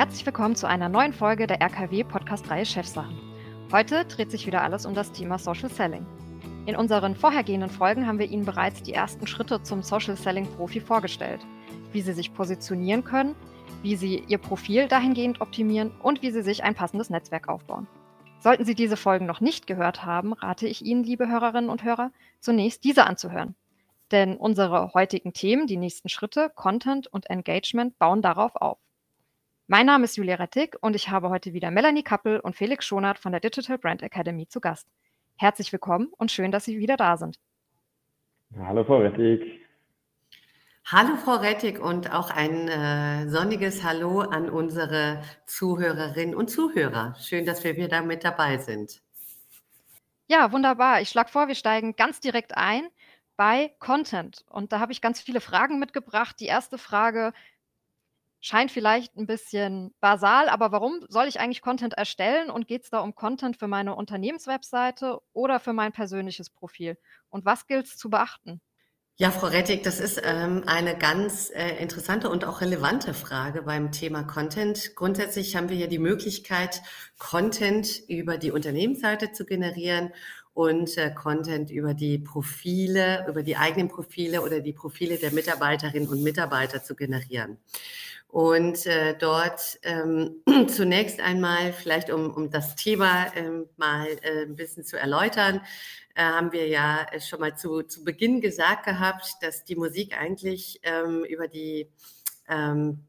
Herzlich willkommen zu einer neuen Folge der RKW-Podcast-Reihe Chefsachen. Heute dreht sich wieder alles um das Thema Social Selling. In unseren vorhergehenden Folgen haben wir Ihnen bereits die ersten Schritte zum Social Selling Profi vorgestellt, wie Sie sich positionieren können, wie Sie Ihr Profil dahingehend optimieren und wie Sie sich ein passendes Netzwerk aufbauen. Sollten Sie diese Folgen noch nicht gehört haben, rate ich Ihnen, liebe Hörerinnen und Hörer, zunächst diese anzuhören. Denn unsere heutigen Themen, die nächsten Schritte, Content und Engagement bauen darauf auf. Mein Name ist Julia Rettig und ich habe heute wieder Melanie Kappel und Felix Schonert von der Digital Brand Academy zu Gast. Herzlich willkommen und schön, dass Sie wieder da sind. Hallo Frau Rettig. Hallo Frau Rettig und auch ein äh, sonniges Hallo an unsere Zuhörerinnen und Zuhörer. Schön, dass wir wieder mit dabei sind. Ja, wunderbar. Ich schlage vor, wir steigen ganz direkt ein bei Content. Und da habe ich ganz viele Fragen mitgebracht. Die erste Frage, Scheint vielleicht ein bisschen basal, aber warum soll ich eigentlich Content erstellen und geht es da um Content für meine Unternehmenswebseite oder für mein persönliches Profil? Und was gilt es zu beachten? Ja, Frau Rettig, das ist ähm, eine ganz äh, interessante und auch relevante Frage beim Thema Content. Grundsätzlich haben wir ja die Möglichkeit, Content über die Unternehmensseite zu generieren und äh, Content über die Profile, über die eigenen Profile oder die Profile der Mitarbeiterinnen und Mitarbeiter zu generieren. Und äh, dort ähm, zunächst einmal, vielleicht um, um das Thema ähm, mal äh, ein bisschen zu erläutern, äh, haben wir ja schon mal zu, zu Beginn gesagt gehabt, dass die Musik eigentlich ähm, über die ähm,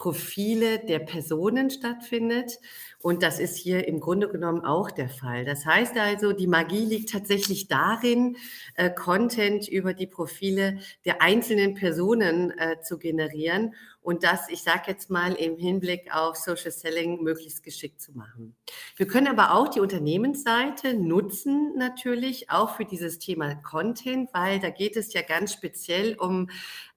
Profile der Personen stattfindet. Und das ist hier im Grunde genommen auch der Fall. Das heißt also, die Magie liegt tatsächlich darin, äh, Content über die Profile der einzelnen Personen äh, zu generieren und das, ich sage jetzt mal, im Hinblick auf Social Selling möglichst geschickt zu machen. Wir können aber auch die Unternehmensseite nutzen, natürlich auch für dieses Thema Content, weil da geht es ja ganz speziell um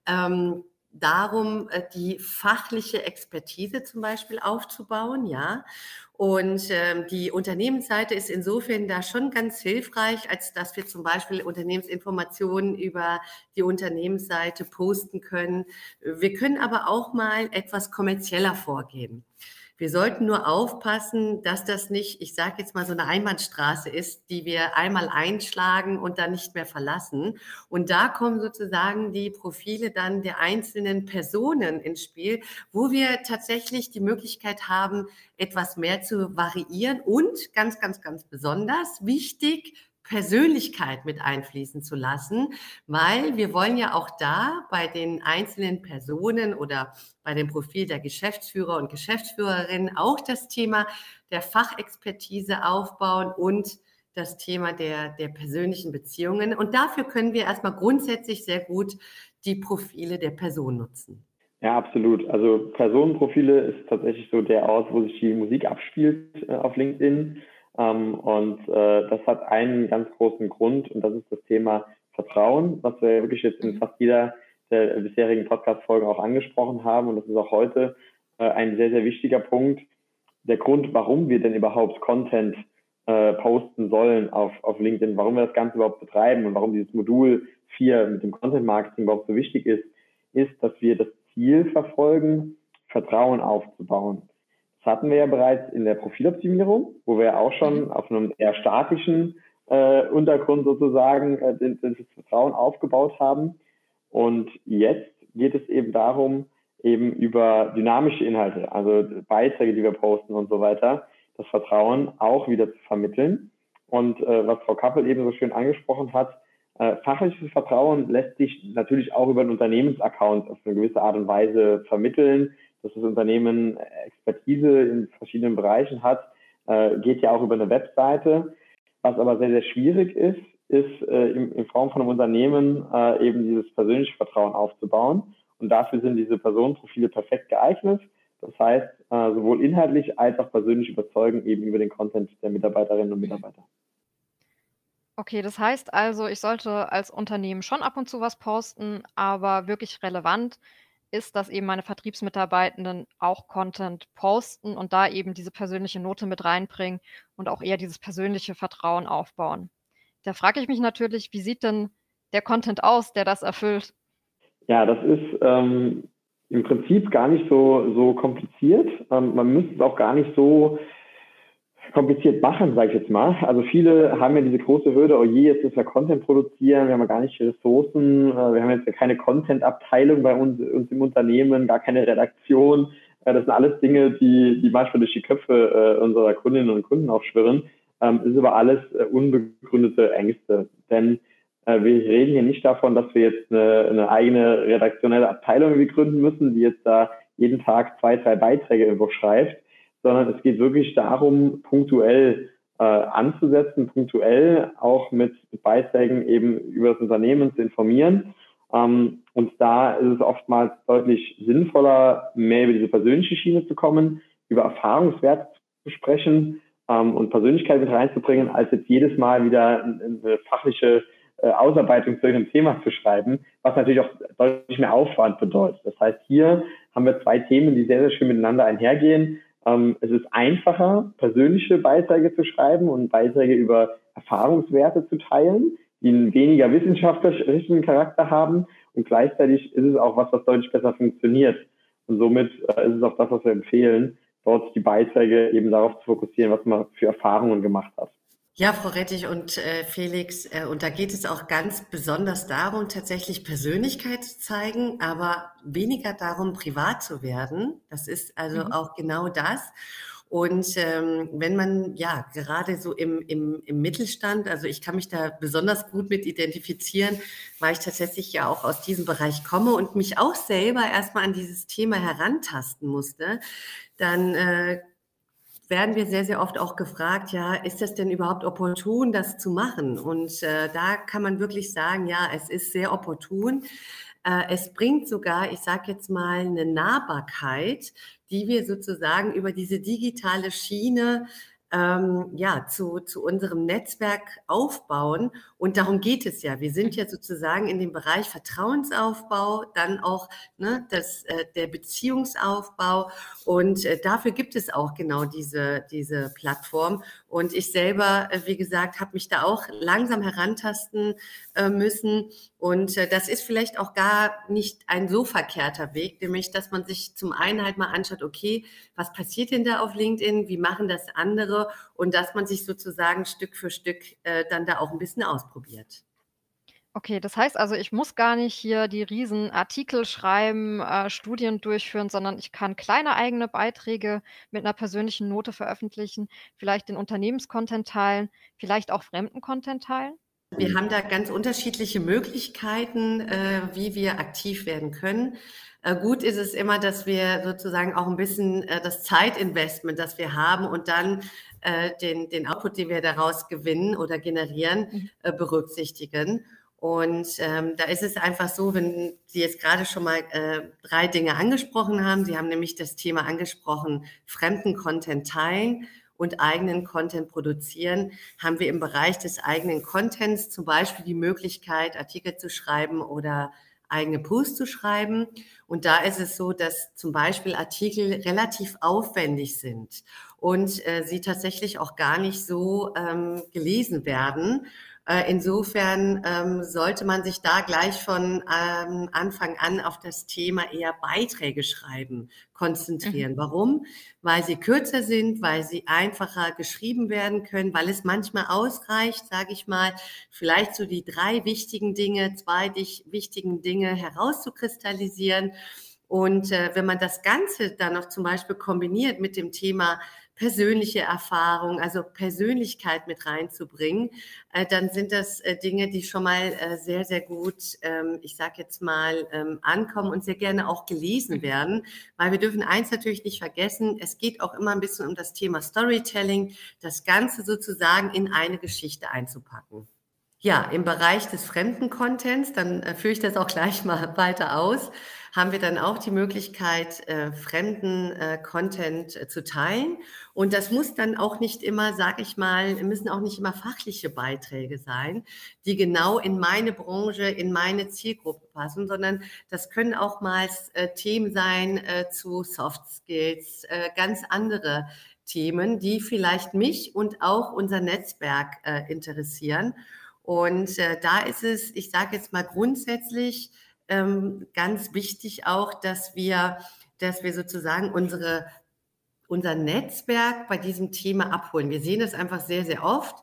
ähm, darum, äh, die fachliche Expertise zum Beispiel aufzubauen, ja. Und ähm, die Unternehmensseite ist insofern da schon ganz hilfreich, als dass wir zum Beispiel Unternehmensinformationen über die Unternehmensseite posten können. Wir können aber auch mal etwas kommerzieller vorgehen. Wir sollten nur aufpassen, dass das nicht, ich sage jetzt mal, so eine Einbahnstraße ist, die wir einmal einschlagen und dann nicht mehr verlassen. Und da kommen sozusagen die Profile dann der einzelnen Personen ins Spiel, wo wir tatsächlich die Möglichkeit haben, etwas mehr zu variieren und ganz, ganz, ganz besonders wichtig, Persönlichkeit mit einfließen zu lassen, weil wir wollen ja auch da bei den einzelnen Personen oder bei dem Profil der Geschäftsführer und Geschäftsführerinnen auch das Thema der Fachexpertise aufbauen und das Thema der, der persönlichen Beziehungen. Und dafür können wir erstmal grundsätzlich sehr gut die Profile der Person nutzen. Ja, absolut. Also Personenprofile ist tatsächlich so der Ort, wo sich die Musik abspielt äh, auf LinkedIn. Ähm, und äh, das hat einen ganz großen Grund und das ist das Thema Vertrauen, was wir wirklich jetzt in fast jeder der bisherigen Podcast-Folgen auch angesprochen haben. Und das ist auch heute äh, ein sehr, sehr wichtiger Punkt. Der Grund, warum wir denn überhaupt Content äh, posten sollen auf, auf LinkedIn, warum wir das Ganze überhaupt betreiben und warum dieses Modul 4 mit dem Content Marketing überhaupt so wichtig ist, ist, dass wir das Ziel verfolgen, Vertrauen aufzubauen. Das hatten wir ja bereits in der Profiloptimierung, wo wir auch schon mhm. auf einem eher statischen äh, Untergrund sozusagen äh, das Vertrauen aufgebaut haben. Und jetzt geht es eben darum, eben über dynamische Inhalte, also Beiträge, die wir posten und so weiter, das Vertrauen auch wieder zu vermitteln. Und äh, was Frau Kappel eben so schön angesprochen hat, äh, fachliches Vertrauen lässt sich natürlich auch über einen Unternehmensaccount auf eine gewisse Art und Weise vermitteln dass das Unternehmen Expertise in verschiedenen Bereichen hat, äh, geht ja auch über eine Webseite. Was aber sehr, sehr schwierig ist, ist äh, in, in, Form von einem Unternehmen äh, eben dieses persönliche Vertrauen aufzubauen. Und dafür sind diese Personenprofile perfekt geeignet. Das heißt, äh, sowohl inhaltlich als auch persönlich überzeugen eben über den Content der Mitarbeiterinnen und Mitarbeiter. Okay, das heißt also, ich sollte als Unternehmen schon ab und zu was posten, aber wirklich relevant ist, dass eben meine Vertriebsmitarbeitenden auch Content posten und da eben diese persönliche Note mit reinbringen und auch eher dieses persönliche Vertrauen aufbauen. Da frage ich mich natürlich, wie sieht denn der Content aus, der das erfüllt? Ja, das ist ähm, im Prinzip gar nicht so, so kompliziert. Ähm, man müsste es auch gar nicht so kompliziert machen, sage ich jetzt mal. Also viele haben ja diese große Hürde, oh je, jetzt müssen wir Content produzieren, wir haben ja gar nicht Ressourcen, äh, wir haben jetzt keine Content-Abteilung bei uns, uns im Unternehmen, gar keine Redaktion. Äh, das sind alles Dinge, die, die manchmal durch die Köpfe äh, unserer Kundinnen und Kunden auch schwirren. Ähm, das ist aber alles unbegründete Ängste. Denn wir reden hier nicht davon, dass wir jetzt eine, eine eigene redaktionelle Abteilung gründen müssen, die jetzt da jeden Tag zwei, drei Beiträge irgendwo schreibt, sondern es geht wirklich darum, punktuell äh, anzusetzen, punktuell auch mit Beiträgen eben über das Unternehmen zu informieren. Ähm, und da ist es oftmals deutlich sinnvoller, mehr über diese persönliche Schiene zu kommen, über Erfahrungswerte zu sprechen ähm, und Persönlichkeit mit reinzubringen, als jetzt jedes Mal wieder eine fachliche äh, Ausarbeitung zu einem Thema zu schreiben, was natürlich auch deutlich mehr Aufwand bedeutet. Das heißt, hier haben wir zwei Themen, die sehr, sehr schön miteinander einhergehen. Ähm, es ist einfacher, persönliche Beiträge zu schreiben und Beiträge über Erfahrungswerte zu teilen, die einen weniger wissenschaftlichen Charakter haben. Und gleichzeitig ist es auch was, was deutlich besser funktioniert. Und somit äh, ist es auch das, was wir empfehlen, dort die Beiträge eben darauf zu fokussieren, was man für Erfahrungen gemacht hat. Ja, Frau Rettich und äh, Felix, äh, und da geht es auch ganz besonders darum, tatsächlich Persönlichkeit zu zeigen, aber weniger darum, privat zu werden. Das ist also mhm. auch genau das. Und ähm, wenn man ja gerade so im, im, im Mittelstand, also ich kann mich da besonders gut mit identifizieren, weil ich tatsächlich ja auch aus diesem Bereich komme und mich auch selber erstmal an dieses Thema herantasten musste, dann äh, werden wir sehr, sehr oft auch gefragt, ja, ist das denn überhaupt opportun, das zu machen? Und äh, da kann man wirklich sagen, ja, es ist sehr opportun. Äh, es bringt sogar, ich sage jetzt mal, eine Nahbarkeit, die wir sozusagen über diese digitale Schiene ähm, ja, zu, zu unserem Netzwerk aufbauen. Und darum geht es ja. Wir sind ja sozusagen in dem Bereich Vertrauensaufbau, dann auch ne, das, äh, der Beziehungsaufbau. Und äh, dafür gibt es auch genau diese, diese Plattform. Und ich selber, äh, wie gesagt, habe mich da auch langsam herantasten äh, müssen. Und äh, das ist vielleicht auch gar nicht ein so verkehrter Weg, nämlich dass man sich zum einen halt mal anschaut, okay, was passiert denn da auf LinkedIn, wie machen das andere und dass man sich sozusagen Stück für Stück äh, dann da auch ein bisschen ausprobiert. Okay, das heißt also, ich muss gar nicht hier die riesen Artikel schreiben, äh, Studien durchführen, sondern ich kann kleine eigene Beiträge mit einer persönlichen Note veröffentlichen, vielleicht den Unternehmenscontent teilen, vielleicht auch fremden Content teilen? Wir haben da ganz unterschiedliche Möglichkeiten, äh, wie wir aktiv werden können. Äh, gut ist es immer, dass wir sozusagen auch ein bisschen äh, das Zeitinvestment, das wir haben und dann äh, den, den Output, den wir daraus gewinnen oder generieren, mhm. äh, berücksichtigen. Und ähm, da ist es einfach so, wenn Sie jetzt gerade schon mal äh, drei Dinge angesprochen haben. Sie haben nämlich das Thema angesprochen, fremden Content teilen und eigenen Content produzieren, haben wir im Bereich des eigenen Contents zum Beispiel die Möglichkeit, Artikel zu schreiben oder eigene Posts zu schreiben. Und da ist es so, dass zum Beispiel Artikel relativ aufwendig sind und äh, sie tatsächlich auch gar nicht so ähm, gelesen werden. Äh, insofern ähm, sollte man sich da gleich von ähm, Anfang an auf das Thema eher Beiträge schreiben konzentrieren. Mhm. Warum? Weil sie kürzer sind, weil sie einfacher geschrieben werden können, weil es manchmal ausreicht, sage ich mal, vielleicht so die drei wichtigen Dinge, zwei wichtigen Dinge herauszukristallisieren. Und äh, wenn man das Ganze dann noch zum Beispiel kombiniert mit dem Thema persönliche Erfahrung, also Persönlichkeit mit reinzubringen, äh, dann sind das äh, Dinge, die schon mal äh, sehr, sehr gut, ähm, ich sage jetzt mal, ähm, ankommen und sehr gerne auch gelesen werden. Weil wir dürfen eins natürlich nicht vergessen, es geht auch immer ein bisschen um das Thema Storytelling, das Ganze sozusagen in eine Geschichte einzupacken. Ja, im Bereich des fremden Contents, dann äh, führe ich das auch gleich mal weiter aus, haben wir dann auch die Möglichkeit, äh, fremden äh, Content äh, zu teilen. Und das muss dann auch nicht immer, sage ich mal, müssen auch nicht immer fachliche Beiträge sein, die genau in meine Branche, in meine Zielgruppe passen, sondern das können auch mal äh, Themen sein äh, zu Soft Skills, ganz andere Themen, die vielleicht mich und auch unser Netzwerk interessieren. Und äh, da ist es, ich sage jetzt mal grundsätzlich ähm, ganz wichtig auch, dass wir, dass wir sozusagen unsere, unser Netzwerk bei diesem Thema abholen. Wir sehen das einfach sehr, sehr oft,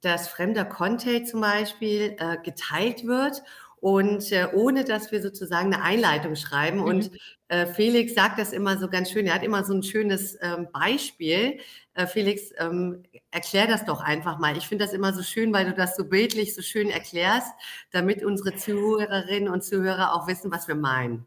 dass fremder Content zum Beispiel äh, geteilt wird und äh, ohne dass wir sozusagen eine Einleitung schreiben. Mhm. Und äh, Felix sagt das immer so ganz schön. Er hat immer so ein schönes ähm, Beispiel. Äh, Felix, ähm, erklär das doch einfach mal. Ich finde das immer so schön, weil du das so bildlich so schön erklärst, damit unsere Zuhörerinnen und Zuhörer auch wissen, was wir meinen.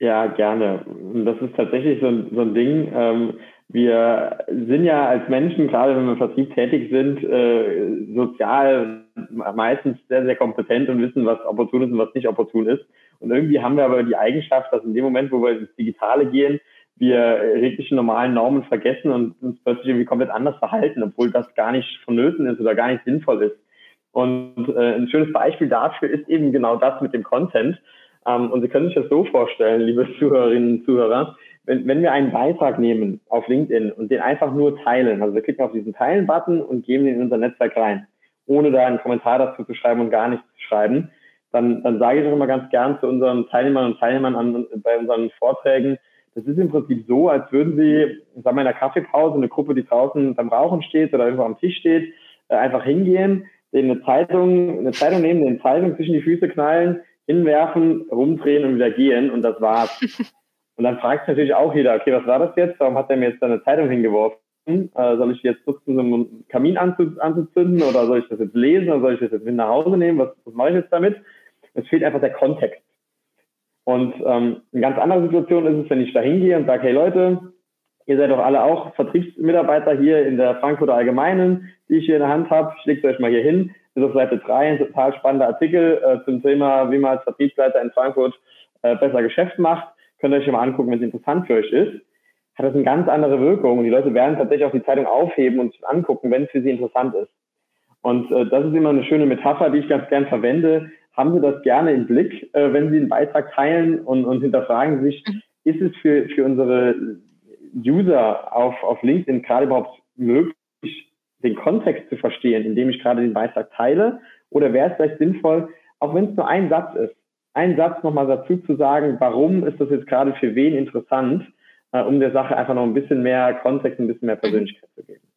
Ja, gerne. Das ist tatsächlich so ein, so ein Ding. Ähm, wir sind ja als Menschen, gerade wenn wir im Vertrieb tätig sind, äh, sozial meistens sehr, sehr kompetent und wissen, was opportun ist und was nicht opportun ist. Und irgendwie haben wir aber die Eigenschaft, dass in dem Moment, wo wir ins Digitale gehen, wir jegliche normalen Normen vergessen und uns plötzlich irgendwie komplett anders verhalten, obwohl das gar nicht vonnöten ist oder gar nicht sinnvoll ist. Und äh, ein schönes Beispiel dafür ist eben genau das mit dem Content. Ähm, und Sie können sich das so vorstellen, liebe Zuhörerinnen und Zuhörer, wenn, wenn wir einen Beitrag nehmen auf LinkedIn und den einfach nur teilen, also wir klicken auf diesen Teilen-Button und geben den in unser Netzwerk rein, ohne da einen Kommentar dazu zu schreiben und gar nichts zu schreiben, dann, dann sage ich auch immer ganz gern zu unseren Teilnehmern und Teilnehmern an, bei unseren Vorträgen, das ist im Prinzip so, als würden Sie, sagen wir in der Kaffeepause, eine Gruppe, die draußen beim Rauchen steht oder irgendwo am Tisch steht, äh, einfach hingehen, denen eine Zeitung, eine Zeitung nehmen, den Zeitung zwischen die Füße knallen, hinwerfen, rumdrehen und wieder gehen und das war's. Und dann fragt natürlich auch jeder, okay, was war das jetzt? Warum hat der mir jetzt da eine Zeitung hingeworfen? Äh, soll ich jetzt nutzen, um einen Kamin anzu, anzuzünden oder soll ich das jetzt lesen oder soll ich das jetzt mit nach Hause nehmen? Was, was mache ich jetzt damit? Es fehlt einfach der Kontext. Und ähm, eine ganz andere Situation ist es, wenn ich da hingehe und sage, hey Leute, ihr seid doch alle auch Vertriebsmitarbeiter hier in der Frankfurter Allgemeinen, die ich hier in der Hand habe. Ich lege euch mal hier hin. Ist auf Seite 3 ein total spannender Artikel äh, zum Thema, wie man als Vertriebsleiter in Frankfurt äh, besser Geschäft macht könnt ihr euch mal angucken, wenn es interessant für euch ist, hat das eine ganz andere Wirkung und die Leute werden tatsächlich auch die Zeitung aufheben und angucken, wenn es für sie interessant ist. Und äh, das ist immer eine schöne Metapher, die ich ganz gern verwende. Haben Sie das gerne im Blick, äh, wenn Sie einen Beitrag teilen und, und hinterfragen sich, mhm. ist es für, für unsere User auf, auf LinkedIn gerade überhaupt möglich, den Kontext zu verstehen, indem ich gerade den Beitrag teile? Oder wäre es vielleicht sinnvoll, auch wenn es nur ein Satz ist, einen Satz nochmal dazu zu sagen, warum ist das jetzt gerade für wen interessant, äh, um der Sache einfach noch ein bisschen mehr Kontext, ein bisschen mehr Persönlichkeit zu geben.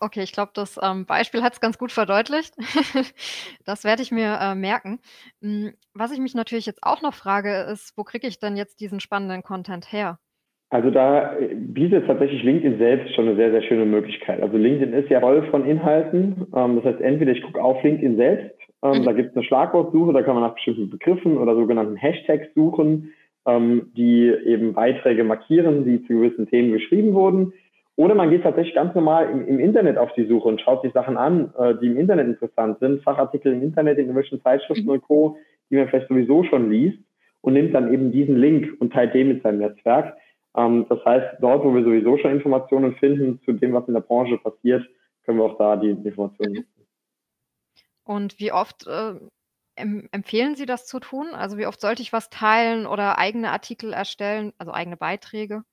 Okay, ich glaube, das ähm, Beispiel hat es ganz gut verdeutlicht. das werde ich mir äh, merken. Hm, was ich mich natürlich jetzt auch noch frage, ist, wo kriege ich denn jetzt diesen spannenden Content her? Also da bietet tatsächlich LinkedIn selbst schon eine sehr, sehr schöne Möglichkeit. Also LinkedIn ist ja voll von Inhalten. Ähm, das heißt, entweder ich gucke auf LinkedIn selbst ähm, mhm. Da gibt es eine Schlagwortsuche, da kann man nach bestimmten Begriffen oder sogenannten Hashtags suchen, ähm, die eben Beiträge markieren, die zu gewissen Themen geschrieben wurden. Oder man geht tatsächlich ganz normal im, im Internet auf die Suche und schaut sich Sachen an, äh, die im Internet interessant sind, Fachartikel im Internet, in irgendwelchen Zeitschriften mhm. und Co., die man vielleicht sowieso schon liest und nimmt dann eben diesen Link und teilt den mit seinem Netzwerk. Ähm, das heißt, dort, wo wir sowieso schon Informationen finden zu dem, was in der Branche passiert, können wir auch da die Informationen nutzen. Und wie oft äh, empfehlen Sie das zu tun? Also wie oft sollte ich was teilen oder eigene Artikel erstellen, also eigene Beiträge?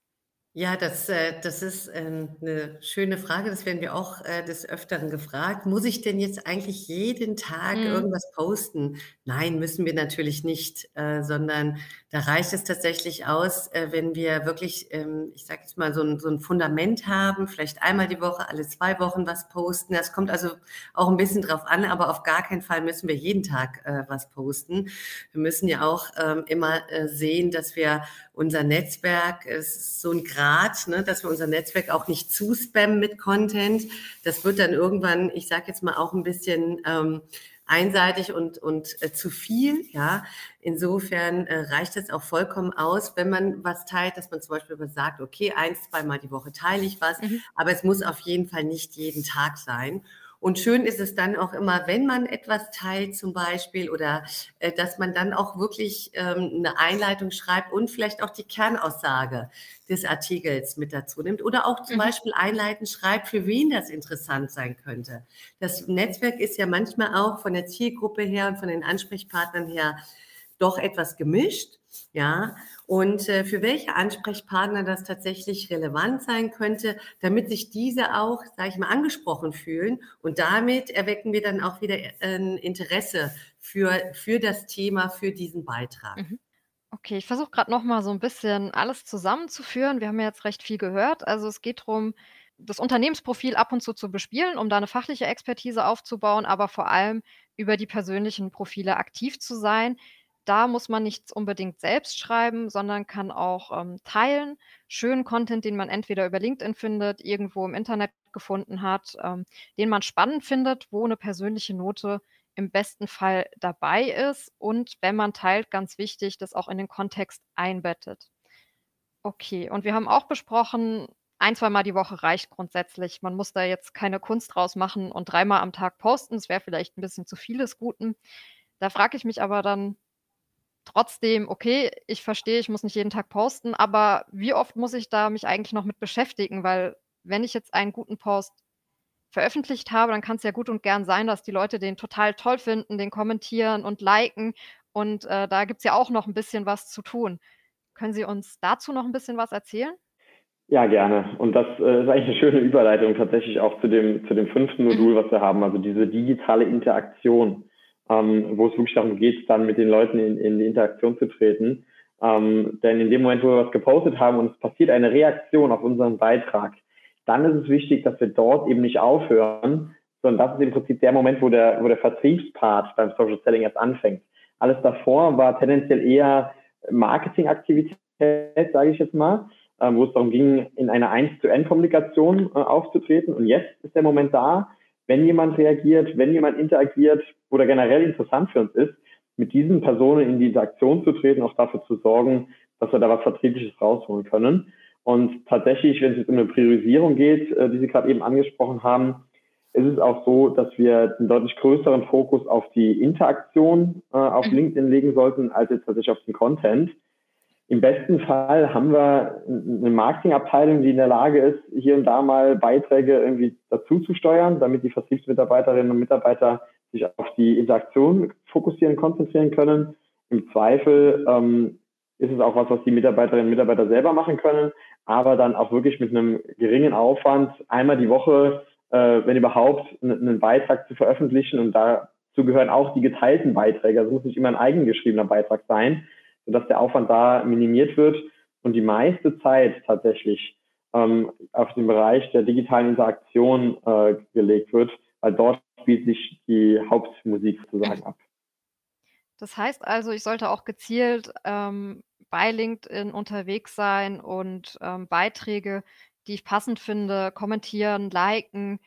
Ja, das, äh, das ist ähm, eine schöne Frage. Das werden wir auch äh, des Öfteren gefragt. Muss ich denn jetzt eigentlich jeden Tag mhm. irgendwas posten? Nein, müssen wir natürlich nicht, äh, sondern da reicht es tatsächlich aus, wenn wir wirklich, ähm, ich sage jetzt mal, so ein, so ein Fundament haben, vielleicht einmal die Woche, alle zwei Wochen was posten. Das kommt also auch ein bisschen drauf an, aber auf gar keinen Fall müssen wir jeden Tag was posten. Wir müssen ja auch ähm, immer sehen, dass wir unser Netzwerk, ist so ein Grad, ne, dass wir unser Netzwerk auch nicht zuspammen mit Content. Das wird dann irgendwann, ich sage jetzt mal auch ein bisschen ähm, einseitig und, und äh, zu viel. Ja, insofern äh, reicht es auch vollkommen aus, wenn man was teilt, dass man zum Beispiel sagt, okay, eins, zweimal die Woche teile ich was, mhm. aber es muss auf jeden Fall nicht jeden Tag sein. Und schön ist es dann auch immer, wenn man etwas teilt zum Beispiel oder äh, dass man dann auch wirklich ähm, eine Einleitung schreibt und vielleicht auch die Kernaussage des Artikels mit dazu nimmt oder auch zum mhm. Beispiel einleitend schreibt, für wen das interessant sein könnte. Das Netzwerk ist ja manchmal auch von der Zielgruppe her und von den Ansprechpartnern her doch etwas gemischt. Ja, und äh, für welche Ansprechpartner das tatsächlich relevant sein könnte, damit sich diese auch, sage ich mal, angesprochen fühlen. Und damit erwecken wir dann auch wieder ein Interesse für, für das Thema, für diesen Beitrag. Mhm. Okay, ich versuche gerade noch mal so ein bisschen alles zusammenzuführen. Wir haben ja jetzt recht viel gehört. Also es geht darum, das Unternehmensprofil ab und zu zu bespielen, um da eine fachliche Expertise aufzubauen, aber vor allem über die persönlichen Profile aktiv zu sein da muss man nichts unbedingt selbst schreiben, sondern kann auch ähm, teilen. Schönen Content, den man entweder über LinkedIn findet, irgendwo im Internet gefunden hat, ähm, den man spannend findet, wo eine persönliche Note im besten Fall dabei ist und wenn man teilt, ganz wichtig, das auch in den Kontext einbettet. Okay, und wir haben auch besprochen, ein, zweimal die Woche reicht grundsätzlich. Man muss da jetzt keine Kunst draus machen und dreimal am Tag posten. Das wäre vielleicht ein bisschen zu vieles Guten. Da frage ich mich aber dann, trotzdem, okay, ich verstehe, ich muss nicht jeden Tag posten, aber wie oft muss ich da mich eigentlich noch mit beschäftigen? Weil wenn ich jetzt einen guten Post veröffentlicht habe, dann kann es ja gut und gern sein, dass die Leute den total toll finden, den kommentieren und liken. Und äh, da gibt es ja auch noch ein bisschen was zu tun. Können Sie uns dazu noch ein bisschen was erzählen? Ja, gerne. Und das äh, ist eigentlich eine schöne Überleitung tatsächlich auch zu dem, zu dem fünften Modul, was wir haben, also diese digitale Interaktion ähm, wo es wirklich darum geht, dann mit den Leuten in, in die Interaktion zu treten. Ähm, denn in dem Moment, wo wir was gepostet haben und es passiert eine Reaktion auf unseren Beitrag, dann ist es wichtig, dass wir dort eben nicht aufhören, sondern das ist im Prinzip der Moment, wo der, wo der Vertriebspart beim Social Selling erst anfängt. Alles davor war tendenziell eher Marketingaktivität, sage ich jetzt mal, ähm, wo es darum ging, in einer 1 zu N-Kommunikation äh, aufzutreten. Und jetzt ist der Moment da, wenn jemand reagiert, wenn jemand interagiert oder generell interessant für uns ist, mit diesen Personen in die Interaktion zu treten, auch dafür zu sorgen, dass wir da was Vertriebliches rausholen können. Und tatsächlich, wenn es jetzt um eine Priorisierung geht, äh, die Sie gerade eben angesprochen haben, ist es auch so, dass wir einen deutlich größeren Fokus auf die Interaktion äh, auf mhm. LinkedIn legen sollten, als jetzt tatsächlich auf den Content. Im besten Fall haben wir eine Marketingabteilung, die in der Lage ist, hier und da mal Beiträge irgendwie dazu zu steuern, damit die Vertriebsmitarbeiterinnen und Mitarbeiter sich auf die Interaktion fokussieren, konzentrieren können. Im Zweifel ähm, ist es auch was, was die Mitarbeiterinnen und Mitarbeiter selber machen können, aber dann auch wirklich mit einem geringen Aufwand einmal die Woche, äh, wenn überhaupt, einen Beitrag zu veröffentlichen und dazu gehören auch die geteilten Beiträge. Also muss nicht immer ein eigengeschriebener Beitrag sein, sodass der Aufwand da minimiert wird und die meiste Zeit tatsächlich ähm, auf den Bereich der digitalen Interaktion äh, gelegt wird, weil dort spielt sich die Hauptmusik sozusagen ab. Das heißt also, ich sollte auch gezielt ähm, bei LinkedIn unterwegs sein und ähm, Beiträge, die ich passend finde, kommentieren, liken,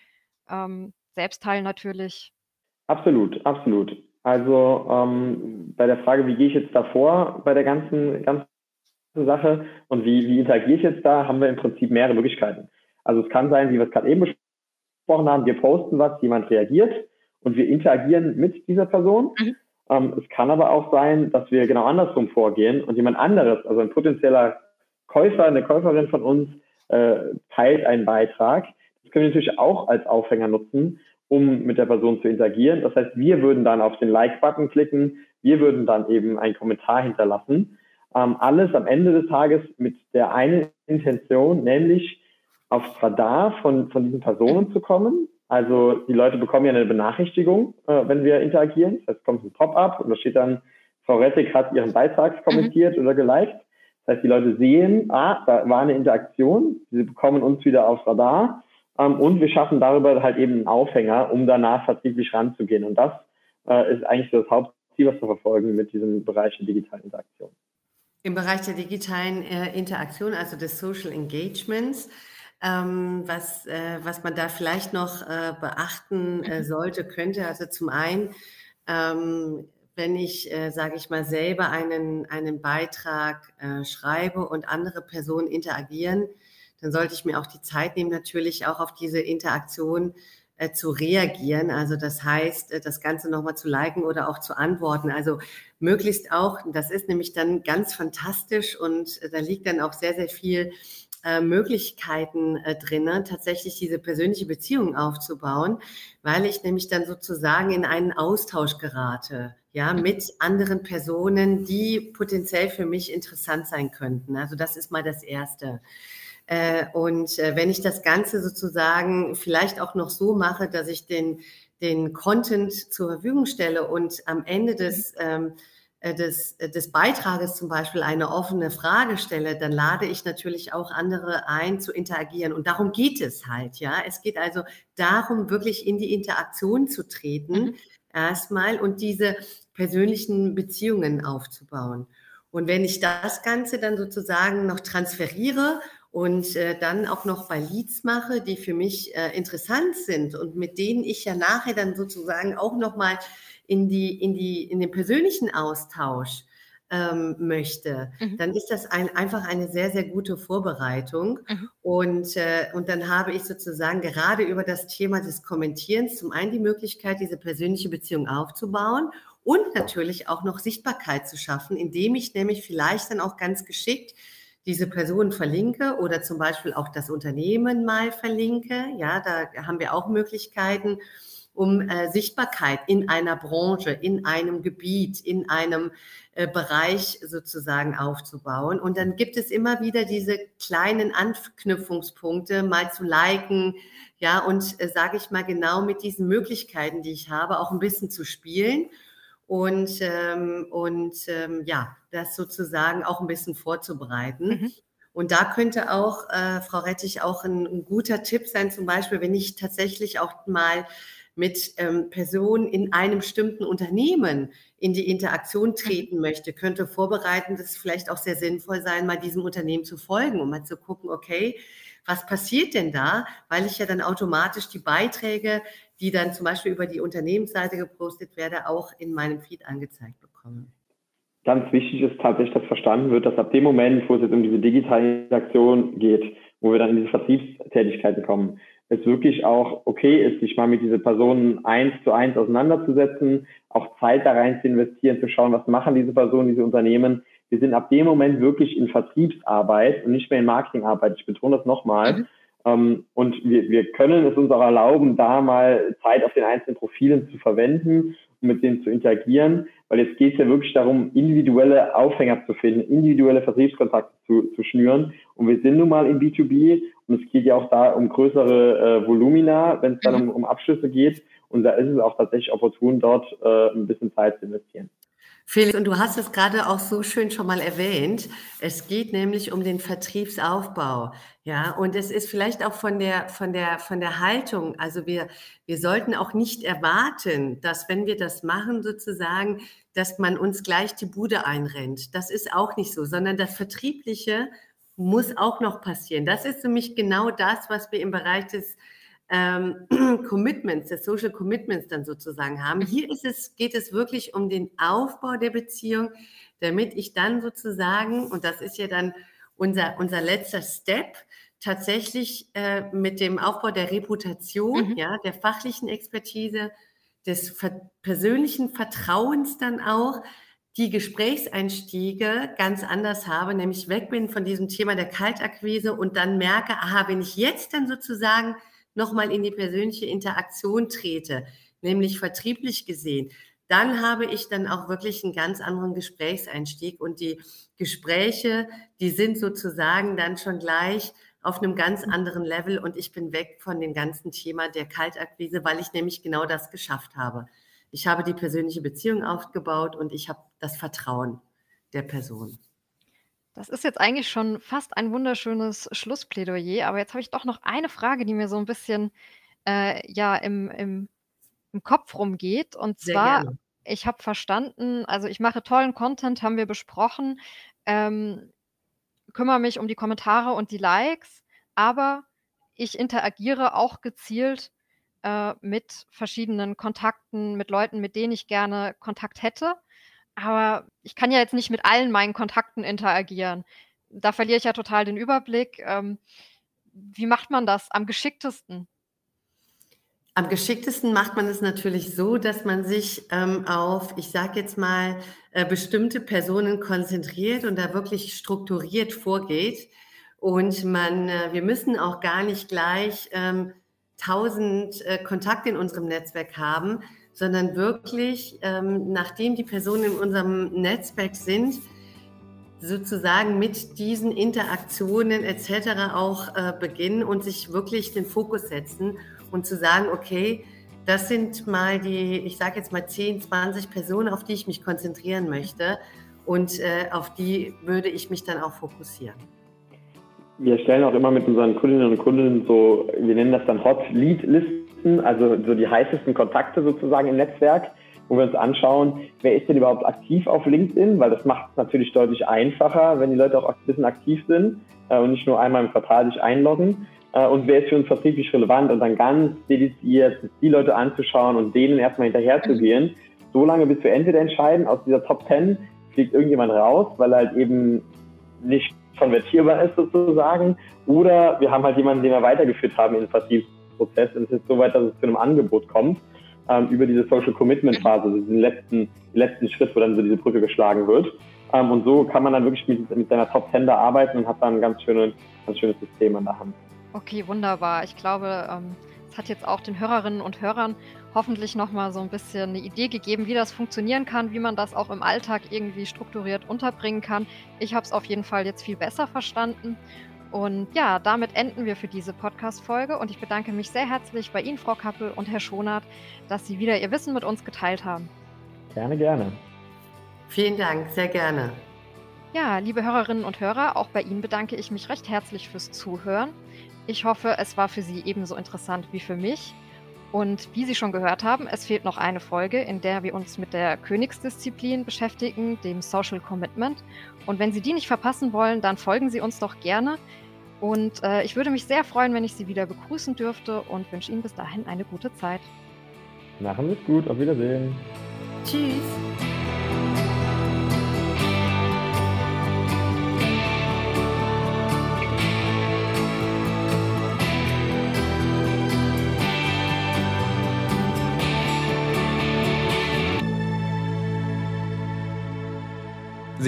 ähm, selbst teilen natürlich. Absolut, absolut. Also ähm, bei der Frage, wie gehe ich jetzt davor bei der ganzen, ganzen Sache und wie, wie interagiere ich jetzt da, haben wir im Prinzip mehrere Möglichkeiten. Also es kann sein, wie wir es gerade eben besprochen haben, wir posten was, jemand reagiert und wir interagieren mit dieser Person. Mhm. Ähm, es kann aber auch sein, dass wir genau andersrum vorgehen und jemand anderes, also ein potenzieller Käufer, eine Käuferin von uns, äh, teilt einen Beitrag. Das können wir natürlich auch als Aufhänger nutzen, um mit der Person zu interagieren. Das heißt, wir würden dann auf den Like-Button klicken, wir würden dann eben einen Kommentar hinterlassen. Ähm, alles am Ende des Tages mit der einen Intention, nämlich aufs Radar von, von diesen Personen zu kommen. Also die Leute bekommen ja eine Benachrichtigung, äh, wenn wir interagieren. Das heißt, kommt ein Pop-up und da steht dann, Frau Rettig hat ihren Beitrag kommentiert mhm. oder geliked. Das heißt, die Leute sehen, ah, da war eine Interaktion, sie bekommen uns wieder aufs Radar ähm, und wir schaffen darüber halt eben einen Aufhänger, um danach vertrieblich ranzugehen. Und das äh, ist eigentlich das Hauptziel, was wir verfolgen mit diesem Bereich der digitalen Interaktion. Im Bereich der digitalen äh, Interaktion, also des Social Engagements, ähm, was, äh, was man da vielleicht noch äh, beachten äh, mhm. sollte, könnte, also zum einen, ähm, wenn ich, äh, sage ich mal, selber einen, einen Beitrag äh, schreibe und andere Personen interagieren, dann sollte ich mir auch die Zeit nehmen, natürlich auch auf diese Interaktion äh, zu reagieren. Also das heißt, äh, das Ganze nochmal zu liken oder auch zu antworten. Also möglichst auch, das ist nämlich dann ganz fantastisch und äh, da liegt dann auch sehr, sehr viel äh, Möglichkeiten äh, drinnen, tatsächlich diese persönliche Beziehung aufzubauen, weil ich nämlich dann sozusagen in einen Austausch gerate, ja, mhm. mit anderen Personen, die potenziell für mich interessant sein könnten. Also das ist mal das Erste. Äh, und äh, wenn ich das Ganze sozusagen vielleicht auch noch so mache, dass ich den, den Content zur Verfügung stelle und am Ende des, ähm, äh, des, des Beitrages zum Beispiel eine offene Frage stelle, dann lade ich natürlich auch andere ein zu interagieren. Und darum geht es halt, ja. Es geht also darum, wirklich in die Interaktion zu treten, mhm. erstmal und diese persönlichen Beziehungen aufzubauen. Und wenn ich das Ganze dann sozusagen noch transferiere und äh, dann auch noch bei Leads mache, die für mich äh, interessant sind und mit denen ich ja nachher dann sozusagen auch nochmal in die, in die, in den persönlichen Austausch ähm, möchte, mhm. dann ist das ein, einfach eine sehr, sehr gute Vorbereitung. Mhm. Und, äh, und dann habe ich sozusagen gerade über das Thema des Kommentierens zum einen die Möglichkeit, diese persönliche Beziehung aufzubauen und natürlich auch noch Sichtbarkeit zu schaffen, indem ich nämlich vielleicht dann auch ganz geschickt diese Person verlinke oder zum Beispiel auch das Unternehmen mal verlinke. Ja, da haben wir auch Möglichkeiten, um äh, Sichtbarkeit in einer Branche, in einem Gebiet, in einem äh, Bereich sozusagen aufzubauen. Und dann gibt es immer wieder diese kleinen Anknüpfungspunkte, mal zu liken, ja, und äh, sage ich mal genau mit diesen Möglichkeiten, die ich habe, auch ein bisschen zu spielen und, ähm, und ähm, ja, das sozusagen auch ein bisschen vorzubereiten. Mhm. Und da könnte auch, äh, Frau Rettich, auch ein, ein, guter Tipp sein, zum Beispiel, wenn ich tatsächlich auch mal mit ähm, Personen in einem bestimmten Unternehmen in die Interaktion treten mhm. möchte, könnte vorbereiten, das vielleicht auch sehr sinnvoll sein, mal diesem Unternehmen zu folgen, um mal zu gucken, okay, was passiert denn da? Weil ich ja dann automatisch die Beiträge die dann zum Beispiel über die Unternehmensseite gepostet werde, auch in meinem Feed angezeigt bekomme. Ganz wichtig ist tatsächlich, dass verstanden wird, dass ab dem Moment, wo es jetzt um diese digitale Interaktion geht, wo wir dann in diese Vertriebstätigkeiten kommen, es wirklich auch okay ist, sich mal mit diesen Personen eins zu eins auseinanderzusetzen, auch Zeit da rein zu investieren, zu schauen, was machen diese Personen, diese Unternehmen. Wir sind ab dem Moment wirklich in Vertriebsarbeit und nicht mehr in Marketingarbeit. Ich betone das nochmal. Mhm. Ähm, und wir, wir können es uns auch erlauben, da mal Zeit auf den einzelnen Profilen zu verwenden und mit denen zu interagieren, weil jetzt geht es ja wirklich darum, individuelle Aufhänger zu finden, individuelle Vertriebskontakte zu, zu schnüren. Und wir sind nun mal im B2B und es geht ja auch da um größere äh, Volumina, wenn es dann um, um Abschlüsse geht. Und da ist es auch tatsächlich opportun, dort äh, ein bisschen Zeit zu investieren. Felix, und du hast es gerade auch so schön schon mal erwähnt. Es geht nämlich um den Vertriebsaufbau. Ja, und es ist vielleicht auch von der, von der, von der Haltung. Also wir, wir sollten auch nicht erwarten, dass wenn wir das machen, sozusagen, dass man uns gleich die Bude einrennt. Das ist auch nicht so, sondern das Vertriebliche muss auch noch passieren. Das ist nämlich genau das, was wir im Bereich des ähm, Commitments, der Social Commitments dann sozusagen haben. Hier ist es, geht es wirklich um den Aufbau der Beziehung, damit ich dann sozusagen, und das ist ja dann unser, unser letzter Step, tatsächlich äh, mit dem Aufbau der Reputation, mhm. ja, der fachlichen Expertise, des ver persönlichen Vertrauens dann auch, die Gesprächseinstiege ganz anders habe, nämlich weg bin von diesem Thema der Kaltakquise und dann merke, aha, wenn ich jetzt dann sozusagen nochmal in die persönliche Interaktion trete, nämlich vertrieblich gesehen, dann habe ich dann auch wirklich einen ganz anderen Gesprächseinstieg und die Gespräche, die sind sozusagen dann schon gleich auf einem ganz anderen Level und ich bin weg von dem ganzen Thema der Kaltakquise, weil ich nämlich genau das geschafft habe. Ich habe die persönliche Beziehung aufgebaut und ich habe das Vertrauen der Person. Das ist jetzt eigentlich schon fast ein wunderschönes Schlussplädoyer, aber jetzt habe ich doch noch eine Frage, die mir so ein bisschen äh, ja im, im, im Kopf rumgeht. Und Sehr zwar, gerne. ich habe verstanden, also ich mache tollen Content, haben wir besprochen, ähm, kümmere mich um die Kommentare und die Likes, aber ich interagiere auch gezielt äh, mit verschiedenen Kontakten, mit Leuten, mit denen ich gerne Kontakt hätte. Aber ich kann ja jetzt nicht mit allen meinen Kontakten interagieren. Da verliere ich ja total den Überblick. Ähm, wie macht man das am geschicktesten? Am geschicktesten macht man es natürlich so, dass man sich ähm, auf, ich sage jetzt mal, äh, bestimmte Personen konzentriert und da wirklich strukturiert vorgeht. Und man, äh, wir müssen auch gar nicht gleich ähm, tausend äh, Kontakte in unserem Netzwerk haben, sondern wirklich, ähm, nachdem die Personen in unserem Netzwerk sind, sozusagen mit diesen Interaktionen etc. auch äh, beginnen und sich wirklich den Fokus setzen und zu sagen, okay, das sind mal die, ich sage jetzt mal 10, 20 Personen, auf die ich mich konzentrieren möchte und äh, auf die würde ich mich dann auch fokussieren. Wir stellen auch immer mit unseren Kundinnen und Kunden so, wir nennen das dann Hot Lead Listen, also so die heißesten Kontakte sozusagen im Netzwerk, wo wir uns anschauen, wer ist denn überhaupt aktiv auf LinkedIn, weil das macht es natürlich deutlich einfacher, wenn die Leute auch ein bisschen aktiv sind äh, und nicht nur einmal im Quartal sich einloggen äh, und wer ist für uns vertrieblich relevant und dann ganz dediziert die Leute anzuschauen und denen erstmal hinterherzugehen, so lange bis wir entweder entscheiden, aus dieser Top 10 fliegt irgendjemand raus, weil er halt eben nicht konvertierbar ist sozusagen, oder wir haben halt jemanden, den wir weitergeführt haben in den Vertriebsprozess und es ist so weit, dass es zu einem Angebot kommt ähm, über diese Social Commitment Phase, diesen letzten, letzten Schritt, wo dann so diese Brücke geschlagen wird. Ähm, und so kann man dann wirklich mit, mit seiner Top 10 da arbeiten und hat dann ein ganz, schöne, ganz schönes System an der Hand. Okay, wunderbar. Ich glaube, ähm, es hat jetzt auch den Hörerinnen und Hörern hoffentlich nochmal so ein bisschen eine Idee gegeben, wie das funktionieren kann, wie man das auch im Alltag irgendwie strukturiert unterbringen kann. Ich habe es auf jeden Fall jetzt viel besser verstanden. Und ja, damit enden wir für diese Podcast-Folge und ich bedanke mich sehr herzlich bei Ihnen, Frau Kappel und Herr Schonert, dass Sie wieder Ihr Wissen mit uns geteilt haben. Gerne, gerne. Vielen Dank, sehr gerne. Ja, liebe Hörerinnen und Hörer, auch bei Ihnen bedanke ich mich recht herzlich fürs Zuhören. Ich hoffe, es war für Sie ebenso interessant wie für mich. Und wie Sie schon gehört haben, es fehlt noch eine Folge, in der wir uns mit der Königsdisziplin beschäftigen, dem Social Commitment. Und wenn Sie die nicht verpassen wollen, dann folgen Sie uns doch gerne. Und äh, ich würde mich sehr freuen, wenn ich Sie wieder begrüßen dürfte und wünsche Ihnen bis dahin eine gute Zeit. Machen Sie es gut, auf Wiedersehen. Tschüss.